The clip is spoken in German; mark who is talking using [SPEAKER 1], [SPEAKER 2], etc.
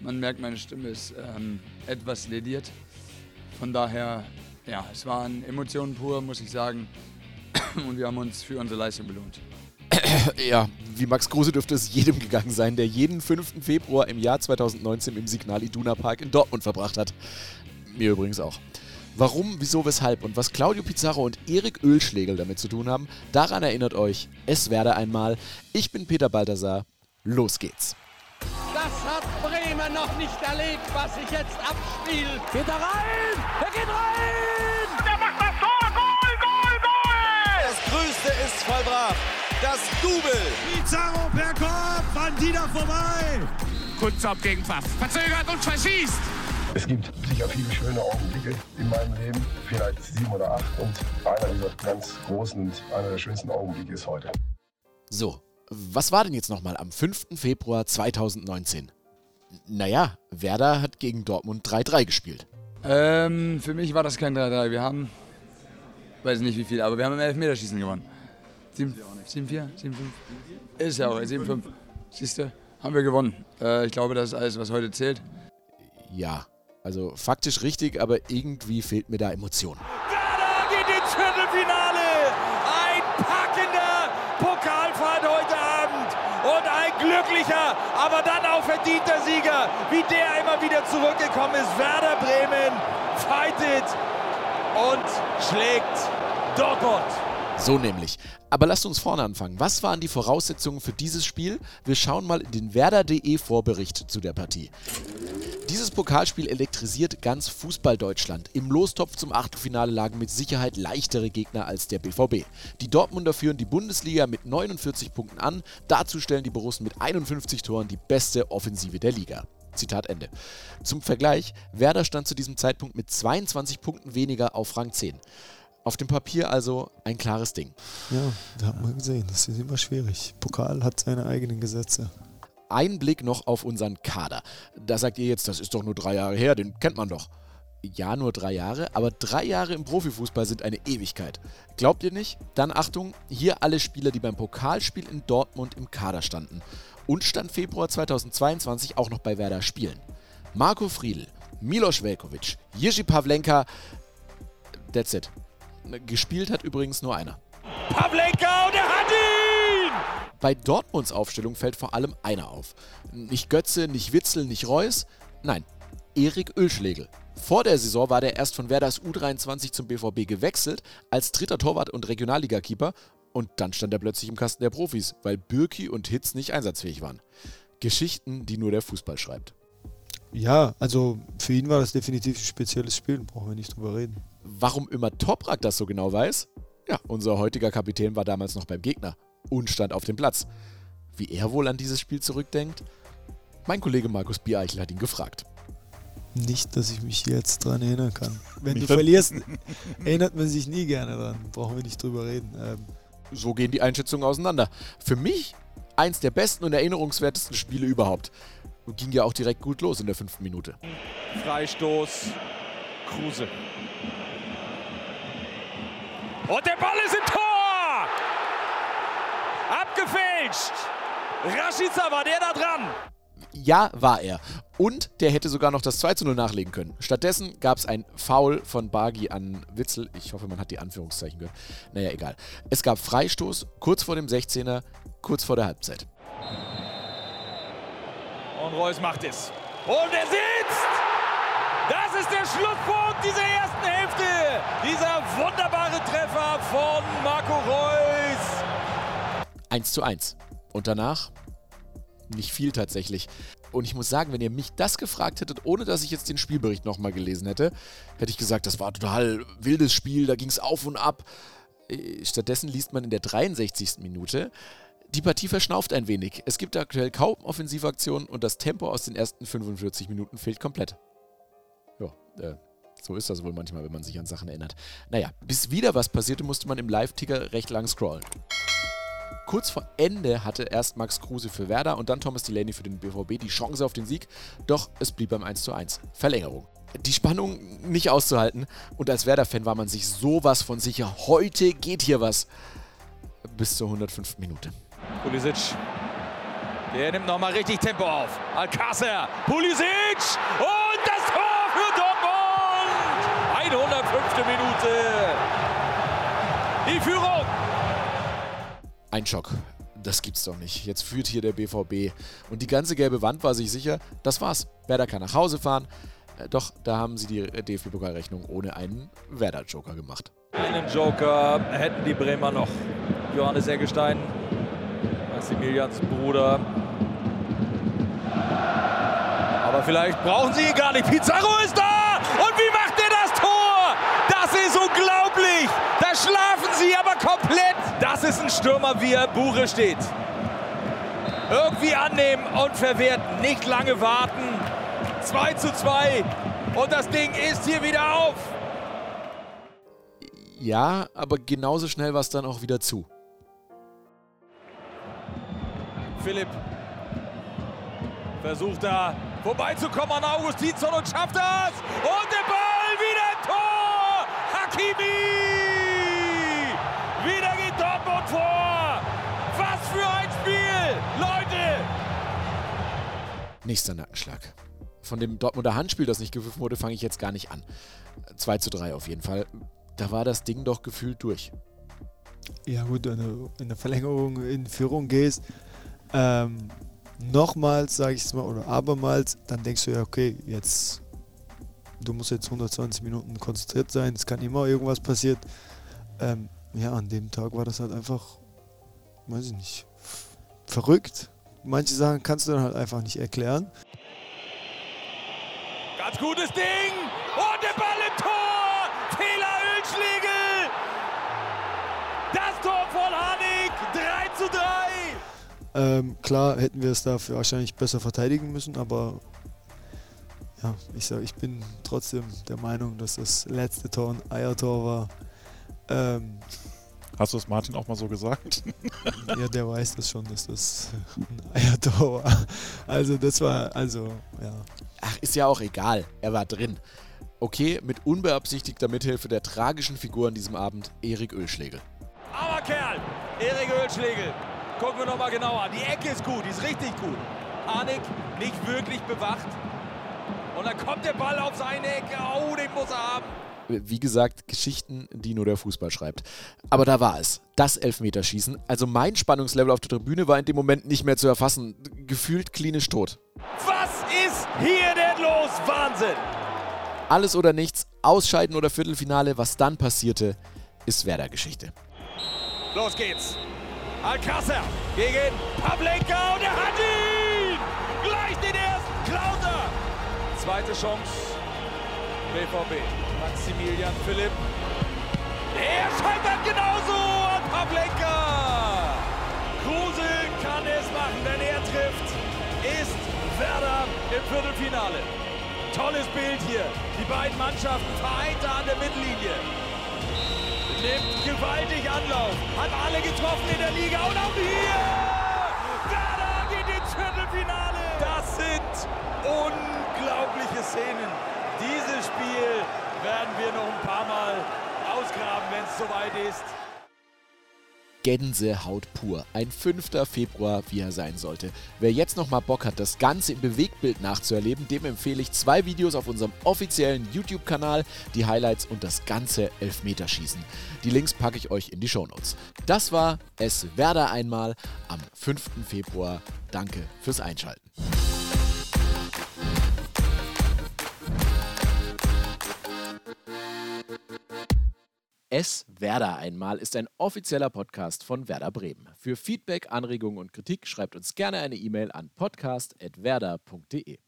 [SPEAKER 1] Man merkt, meine Stimme ist ähm, etwas lediert. Von daher, ja, es waren Emotionen pur, muss ich sagen. Und wir haben uns für unsere Leistung belohnt.
[SPEAKER 2] ja, wie Max Kruse dürfte es jedem gegangen sein, der jeden 5. Februar im Jahr 2019 im Signal Iduna Park in Dortmund verbracht hat. Mir übrigens auch. Warum, wieso, weshalb und was Claudio Pizarro und Erik Ölschlegel damit zu tun haben, daran erinnert euch, es werde einmal. Ich bin Peter Balthasar. Los geht's.
[SPEAKER 3] Das hat Bremen noch nicht erlebt, was sich jetzt abspielt.
[SPEAKER 4] Geht er rein? Er geht rein!
[SPEAKER 5] Der macht das Tor! Goal, Goal, Goal!
[SPEAKER 6] Das Größte ist vollbracht. Das Double.
[SPEAKER 7] Pizarro per Kopf, an Dieter vorbei.
[SPEAKER 5] Kunzop gegen Pfaff. Verzögert und verschießt.
[SPEAKER 8] Es gibt sicher viele schöne Augenblicke in meinem Leben, vielleicht sieben oder acht. Und einer dieser ganz großen und einer der schönsten Augenblicke ist heute.
[SPEAKER 2] So, was war denn jetzt nochmal am 5. Februar 2019? Naja, Werder hat gegen Dortmund 3-3 gespielt.
[SPEAKER 1] Ähm, für mich war das kein 3-3. Wir haben, weiß nicht wie viel, aber wir haben im Elfmeterschießen gewonnen. 7-4, 7-5. Ist ja auch 7-5. Siehst du, haben wir gewonnen. Äh, ich glaube, das ist alles, was heute zählt.
[SPEAKER 2] Ja, also faktisch richtig, aber irgendwie fehlt mir da Emotion.
[SPEAKER 4] Werder geht ins Viertelfinale! Ein packender Pokalfight heute Abend und ein glücklicher, aber dann auch verdienter Sieger, wie der immer wieder zurückgekommen ist. Werder Bremen fightet und schlägt Dortmund.
[SPEAKER 2] So nämlich. Aber lasst uns vorne anfangen. Was waren die Voraussetzungen für dieses Spiel? Wir schauen mal in den Werder.de Vorbericht zu der Partie. Dieses Pokalspiel elektrisiert ganz Fußball-Deutschland. Im Lostopf zum Achtelfinale lagen mit Sicherheit leichtere Gegner als der BVB. Die Dortmunder führen die Bundesliga mit 49 Punkten an. Dazu stellen die Borussen mit 51 Toren die beste Offensive der Liga. Zitat Ende. Zum Vergleich, Werder stand zu diesem Zeitpunkt mit 22 Punkten weniger auf Rang 10. Auf dem Papier also ein klares Ding.
[SPEAKER 9] Ja, da hat man gesehen, das ist immer schwierig. Pokal hat seine eigenen Gesetze.
[SPEAKER 2] Ein Blick noch auf unseren Kader. Da sagt ihr jetzt, das ist doch nur drei Jahre her, den kennt man doch. Ja, nur drei Jahre, aber drei Jahre im Profifußball sind eine Ewigkeit. Glaubt ihr nicht? Dann Achtung, hier alle Spieler, die beim Pokalspiel in Dortmund im Kader standen. Und stand Februar 2022 auch noch bei Werder spielen. Marco Friedl, Milos Velkovic, Jiří Pavlenka, that's it. Gespielt hat übrigens nur einer.
[SPEAKER 4] Pavlenka und er hat ihn!
[SPEAKER 2] Bei Dortmunds Aufstellung fällt vor allem einer auf. Nicht Götze, nicht Witzel, nicht Reus. Nein, Erik Ölschlegel. Vor der Saison war der erst von Werders U23 zum BVB gewechselt, als dritter Torwart und Regionalliga-Keeper. Und dann stand er plötzlich im Kasten der Profis, weil Bürki und Hitz nicht einsatzfähig waren. Geschichten, die nur der Fußball schreibt.
[SPEAKER 9] Ja, also für ihn war das definitiv ein spezielles Spiel, brauchen wir nicht drüber reden.
[SPEAKER 2] Warum immer Toprak das so genau weiß? Ja, unser heutiger Kapitän war damals noch beim Gegner und stand auf dem Platz. Wie er wohl an dieses Spiel zurückdenkt? Mein Kollege Markus Biereichel hat ihn gefragt.
[SPEAKER 9] Nicht, dass ich mich jetzt dran erinnern kann. Wenn du verlierst, erinnert man sich nie gerne dran. Brauchen wir nicht drüber reden. Ähm,
[SPEAKER 2] So gehen die Einschätzungen auseinander. Für mich eins der besten und erinnerungswertesten Spiele überhaupt. Und ging ja auch direkt gut los in der fünften Minute.
[SPEAKER 4] Freistoß. Kruse. Und der Ball ist im Tor! Abgefälscht! Rashica war der da dran.
[SPEAKER 2] Ja, war er. Und der hätte sogar noch das 2 zu 0 nachlegen können. Stattdessen gab es ein Foul von Bargi an Witzel. Ich hoffe, man hat die Anführungszeichen gehört. Naja, egal. Es gab Freistoß kurz vor dem 16er, kurz vor der Halbzeit.
[SPEAKER 4] Und Reus macht es. Und er sitzt! Das ist der Schlusspunkt dieser ersten Hälfte. Dieser wunderbare Treffer von Marco Reus.
[SPEAKER 2] 1 zu 1. Und danach nicht viel tatsächlich. Und ich muss sagen, wenn ihr mich das gefragt hättet, ohne dass ich jetzt den Spielbericht nochmal gelesen hätte, hätte ich gesagt, das war total wildes Spiel, da ging es auf und ab. Äh, Stattdessen liest man in der 63. Minute, die Partie verschnauft ein wenig. Es gibt aktuell kaum Offensivaktionen und das Tempo aus den ersten 45 Minuten fehlt komplett. Ja, äh, so ist das wohl manchmal, wenn man sich an Sachen erinnert. Naja, bis wieder was passierte, musste man im Live-Ticker recht lang scrollen. Kurz vor Ende hatte erst Max Kruse für Werder und dann Thomas Delaney für den BVB die Chance auf den Sieg, doch es blieb beim 1:1. Verlängerung. Die Spannung nicht auszuhalten und als Werder-Fan war man sich sowas von sicher, heute geht hier was. Bis zur 105. Minute.
[SPEAKER 4] Pulisic. Der nimmt nochmal richtig Tempo auf. Alcácer, Pulisic und das Tor für Dortmund. 105. Minute. Die Führung.
[SPEAKER 2] Ein Schock. Das gibt's doch nicht. Jetzt führt hier der BVB. Und die ganze gelbe Wand war sich sicher, das war's. Werder kann nach Hause fahren. Äh, Doch da haben sie die DFB-Pokalrechnung ohne einen Werder-Joker gemacht.
[SPEAKER 4] Einen Joker hätten die Bremer noch. Johannes Eggestein, Maximilians Bruder. Aber vielleicht brauchen sie ihn gar nicht. Pizarro ist da! Und wie macht er das Tor? Das ist unglaublich! Da schlafen sie aber komplett! Das ist ein Stürmer, wie er Buche steht. Irgendwie annehmen und verwerten. Nicht lange warten. 2 zu 2. Und das Ding ist hier wieder auf.
[SPEAKER 2] Ja, aber genauso schnell war es dann auch wieder zu.
[SPEAKER 4] Philipp versucht da vorbeizukommen an Augustinsson und schafft das. Und der Ball wieder Tor. Hakimi. Wieder geht Dortmund vor. Was für ein Spiel, Leute.
[SPEAKER 2] Nächster Nackenschlag. Von dem Dortmunder Handspiel, das nicht gepfiffen wurde, fange ich jetzt gar nicht an. 2 zu 3 auf jeden Fall. Da war das Ding doch gefühlt durch.
[SPEAKER 9] Ja gut, wenn du in der Verlängerung in Führung gehst, ähm, nochmals, sage ich es mal, oder abermals, dann denkst du ja, okay, jetzt, du musst jetzt 120 Minuten konzentriert sein, es kann immer irgendwas passieren. Ähm, ja, an dem Tag war das halt einfach, weiß ich nicht, verrückt. Manche Sachen kannst du dann halt einfach nicht erklären.
[SPEAKER 4] Ganz gutes Ding. Und der Ball im Tor. Fehler Ölschlegel. Das Tor von Hanik. 3 zu 3.
[SPEAKER 9] Ähm, klar hätten wir es dafür wahrscheinlich besser verteidigen müssen, aber ja, ich sage, ich bin trotzdem der Meinung, dass das letzte Tor ein Eiertor war. Ähm,
[SPEAKER 10] Hast du es Martin auch mal so gesagt?
[SPEAKER 9] ja, der weiß das schon, dass das ein Eiertor war. Also das war, also, ja.
[SPEAKER 2] Ach, ist ja auch egal. Er war drin. Okay, mit unbeabsichtigter Mithilfe der tragischen Figur an diesem Abend, Erik Ölschlegel.
[SPEAKER 4] Aber Kerl, Erik Ölschlegel. Gucken wir nochmal genauer an. Die Ecke ist gut, die ist richtig gut. Hanik nicht wirklich bewacht. Und dann kommt der Ball auf seine Ecke. Oh, den muss er haben.
[SPEAKER 2] Wie gesagt, Geschichten, die nur der Fußball schreibt. Aber da war es. Das Elfmeterschießen. Also mein Spannungslevel auf der Tribüne war in dem Moment nicht mehr zu erfassen. Gefühlt klinisch tot.
[SPEAKER 4] Was ist hier denn los? Wahnsinn!
[SPEAKER 2] Alles oder nichts, Ausscheiden oder Viertelfinale, was dann passierte, ist Werder-Geschichte.
[SPEAKER 4] Los geht's. Alcácer gegen Pavlenka und er hat ihn! Gleich den ersten Klauter! Zweite Chance. BVB. Maximilian Philipp. Er scheitert genauso an Pavlenka! Kruse kann es machen, wenn er trifft. Ist Werder im Viertelfinale. Tolles Bild hier. Die beiden Mannschaften vereint an der Mittellinie nimmt gewaltig Anlauf, hat alle getroffen in der Liga und auch hier! Werder geht ins Viertelfinale! Das sind unglaubliche Szenen. Dieses Spiel werden wir noch ein paar Mal ausgraben, wenn es soweit ist.
[SPEAKER 2] Gänsehaut pur. Ein 5. Februar, wie er sein sollte. Wer jetzt noch mal Bock hat, das Ganze im Bewegtbild nachzuerleben, dem empfehle ich zwei Videos auf unserem offiziellen YouTube-Kanal, die Highlights und das ganze Elfmeterschießen. Die Links packe ich euch in die Shownotes. Das war Es Werder einmal am 5. Februar. Danke fürs Einschalten. Es Werder einmal ist ein offizieller Podcast von Werder Bremen. Für Feedback, Anregungen und Kritik schreibt uns gerne eine E-Mail an podcast.werder.de.